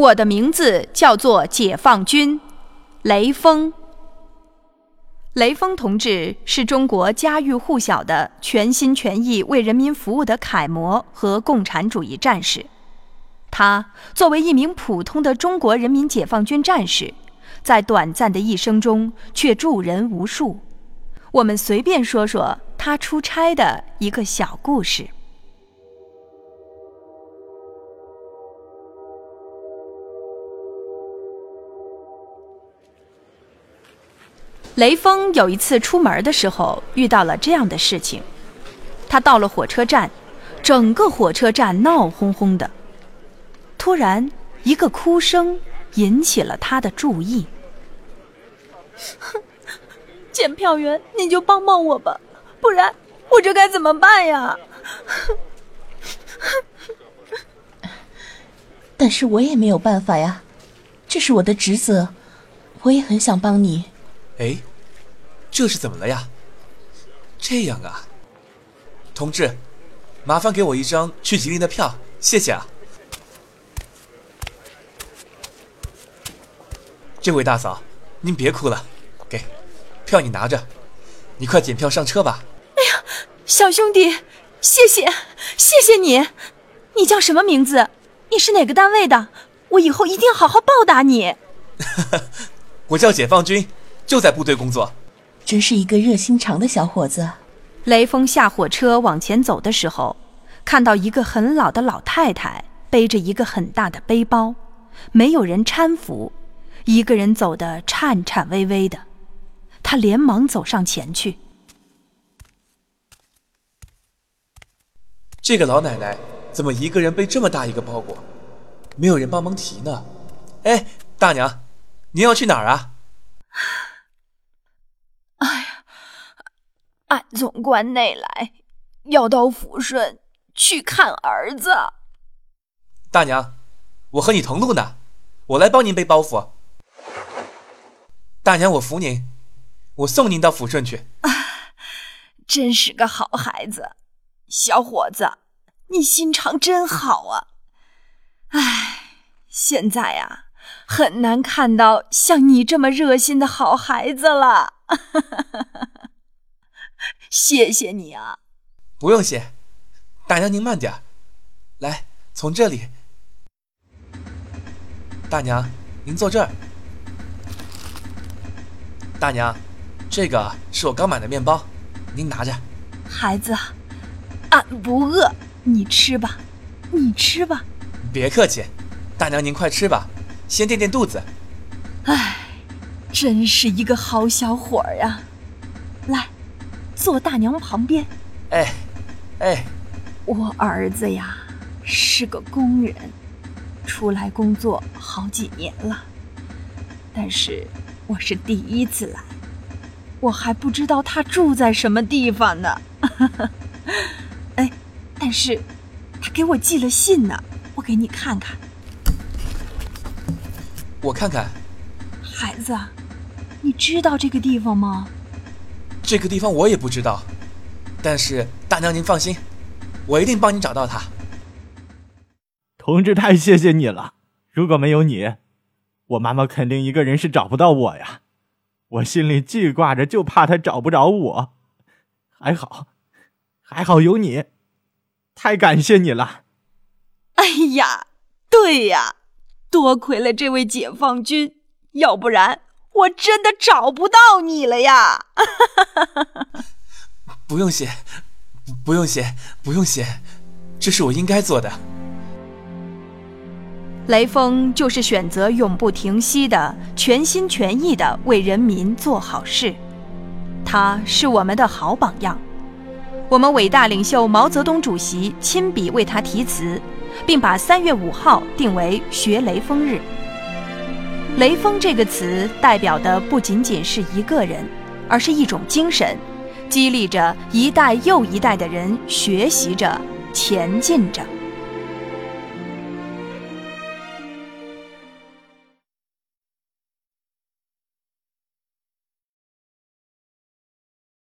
我的名字叫做解放军，雷锋。雷锋同志是中国家喻户晓的全心全意为人民服务的楷模和共产主义战士。他作为一名普通的中国人民解放军战士，在短暂的一生中却助人无数。我们随便说说他出差的一个小故事。雷锋有一次出门的时候遇到了这样的事情，他到了火车站，整个火车站闹哄哄的。突然，一个哭声引起了他的注意。检票员，你就帮帮我吧，不然我这该怎么办呀？但是我也没有办法呀，这是我的职责，我也很想帮你。哎。这是怎么了呀？这样啊，同志，麻烦给我一张去吉林的票，谢谢啊。这位大嫂，您别哭了，给，票你拿着，你快检票上车吧。哎呀，小兄弟，谢谢，谢谢你。你叫什么名字？你是哪个单位的？我以后一定好好报答你。我叫解放军，就在部队工作。真是一个热心肠的小伙子。雷锋下火车往前走的时候，看到一个很老的老太太背着一个很大的背包，没有人搀扶，一个人走得颤颤巍巍的。他连忙走上前去。这个老奶奶怎么一个人背这么大一个包裹？没有人帮忙提呢？哎，大娘，您要去哪儿啊？俺从关内来，要到抚顺去看儿子。大娘，我和你同路呢，我来帮您背包袱。大娘，我扶您，我送您到抚顺去。真是个好孩子，小伙子，你心肠真好啊！唉，现在啊，很难看到像你这么热心的好孩子了。谢谢你啊！不用谢，大娘您慢点来，从这里。大娘，您坐这儿。大娘，这个是我刚买的面包，您拿着。孩子，俺不饿，你吃吧，你吃吧。别客气，大娘您快吃吧，先垫垫肚子。哎，真是一个好小伙儿呀！来。坐大娘旁边，哎，哎，我儿子呀是个工人，出来工作好几年了，但是我是第一次来，我还不知道他住在什么地方呢。哎，但是他给我寄了信呢，我给你看看。我看看。孩子，你知道这个地方吗？这个地方我也不知道，但是大娘您放心，我一定帮你找到他。同志，太谢谢你了！如果没有你，我妈妈肯定一个人是找不到我呀。我心里记挂着，就怕她找不着我。还好，还好有你，太感谢你了。哎呀，对呀，多亏了这位解放军，要不然。我真的找不到你了呀！不用谢，不用谢，不用谢，这是我应该做的。雷锋就是选择永不停息的、全心全意的为人民做好事，他是我们的好榜样。我们伟大领袖毛泽东主席亲笔为他题词，并把三月五号定为学雷锋日。雷锋这个词代表的不仅仅是一个人，而是一种精神，激励着一代又一代的人学习着、前进着。